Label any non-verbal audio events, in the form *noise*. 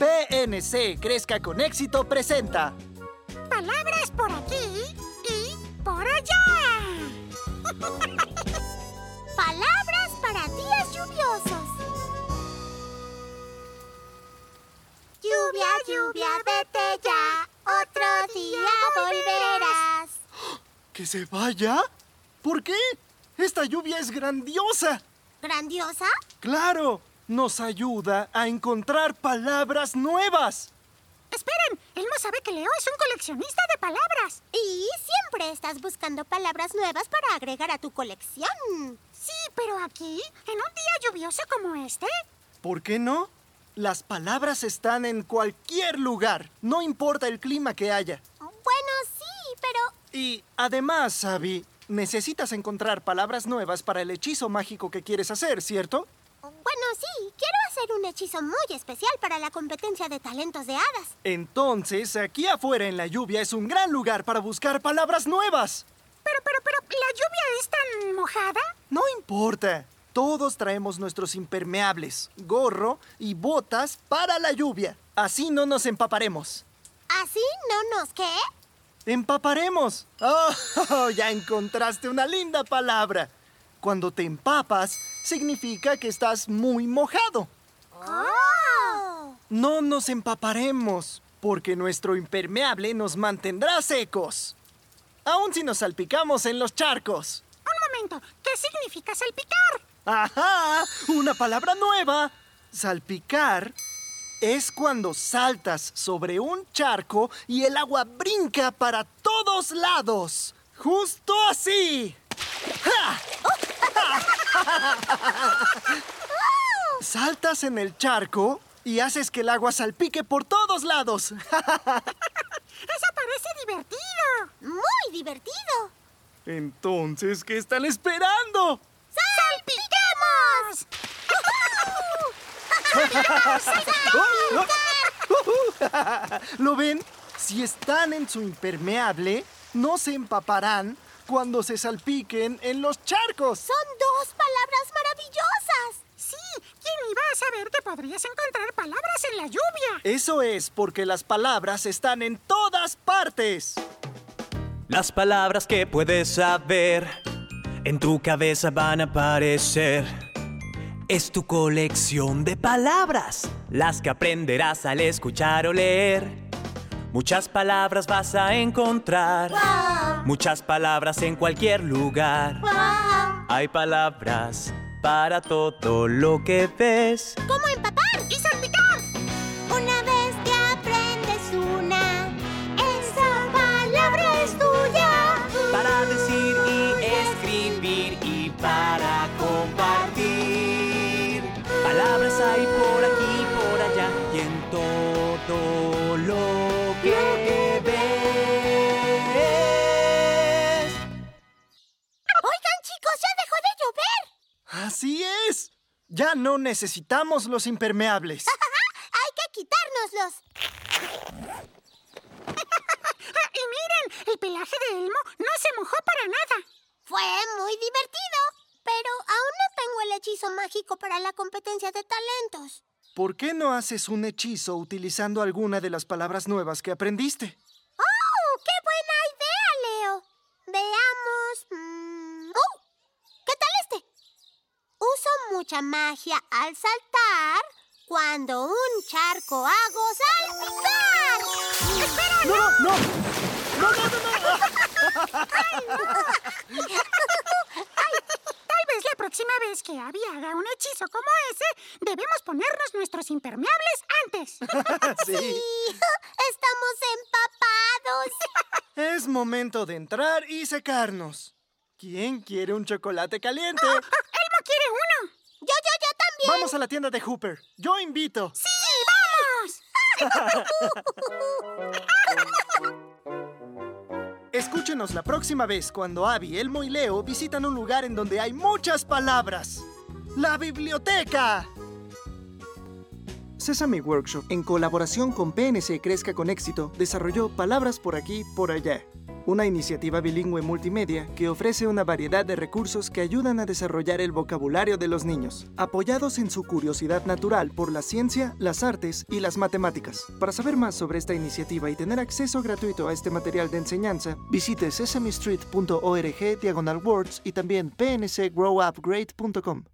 PNC Crezca con Éxito presenta Palabras por aquí y por allá. *laughs* Palabras para días lluviosos. Lluvia, lluvia, vete ya. Otro día volverás. ¿Que se vaya? ¿Por qué? Esta lluvia es grandiosa. ¿Grandiosa? Claro, nos ayuda a encontrar palabras nuevas. Esperen, Elmo sabe que Leo es un coleccionista de palabras. Y siempre estás buscando palabras nuevas para agregar a tu colección. Sí, pero aquí, en un día lluvioso como este, ¿Por qué no? Las palabras están en cualquier lugar, no importa el clima que haya. Bueno, sí, pero Y además, Abby, necesitas encontrar palabras nuevas para el hechizo mágico que quieres hacer, ¿cierto? Un hechizo muy especial para la competencia de talentos de hadas. Entonces, aquí afuera en la lluvia es un gran lugar para buscar palabras nuevas. pero, pero, pero, ¿la lluvia es tan mojada? No importa. Todos traemos nuestros impermeables, gorro y botas para la lluvia. Así no nos empaparemos. ¿Así no nos qué? ¡Empaparemos! *laughs* ¡Oh! Ya encontraste una linda palabra. Cuando te empapas, significa que estás muy mojado. ¡Oh! No nos empaparemos, porque nuestro impermeable nos mantendrá secos. Aún si nos salpicamos en los charcos. Un momento, ¿qué significa salpicar? ¡Ajá! Una palabra nueva. Salpicar es cuando saltas sobre un charco y el agua brinca para todos lados. Justo así. ¡Ja! *laughs* Saltas en el charco y haces que el agua salpique por todos lados. *laughs* Eso parece divertido. Muy divertido. Entonces, ¿qué están esperando? ¡Salpiquemos! *laughs* ¿Lo ven? Si están en su impermeable, no se empaparán cuando se salpiquen en los charcos. Son dos palabras maravillosas. Sí, ¿quién iba a saber que podrías encontrar palabras en la lluvia? Eso es porque las palabras están en todas partes. Las palabras que puedes saber en tu cabeza van a aparecer. Es tu colección de palabras, las que aprenderás al escuchar o leer. Muchas palabras vas a encontrar, muchas palabras en cualquier lugar. Hay palabras para todo lo que ves. Así es. Ya no necesitamos los impermeables. *laughs* Hay que quitárnoslos. *laughs* Y miren, el pelaje de Elmo no se mojó para nada. Fue muy divertido, pero aún no tengo el hechizo mágico para la competencia de talentos. ¿Por qué no haces un hechizo utilizando alguna de las palabras nuevas que aprendiste? ¡Oh! ¡Qué buena idea, Leo! Veamos. mm, ¡Oh! ¿Qué tal este? Uso mucha magia al saltar cuando un charco hago salpicar. ¡Espera! ¡No, no! ¡No, no, no, no! *laughs* Tal vez la próxima vez que Abby haga un hechizo como ese, debemos ponernos nuestros impermeables antes. *laughs* Sí. Sí, estamos empapados. Es momento de entrar y secarnos. ¿Quién quiere un chocolate caliente? *laughs* Elmo quiere uno. Yo, yo, yo también. Vamos a la tienda de Hooper. Yo invito. ¡Sí, vamos! *laughs* Escúchenos la próxima vez cuando Abby, Elmo y Leo visitan un lugar en donde hay muchas palabras. ¡La biblioteca! Sesame Workshop, en colaboración con PNC Crezca con Éxito, desarrolló Palabras por aquí, por allá, una iniciativa bilingüe multimedia que ofrece una variedad de recursos que ayudan a desarrollar el vocabulario de los niños, apoyados en su curiosidad natural por la ciencia, las artes y las matemáticas. Para saber más sobre esta iniciativa y tener acceso gratuito a este material de enseñanza, visite sesamestreet.org diagonal words y también pncgrowupgrade.com.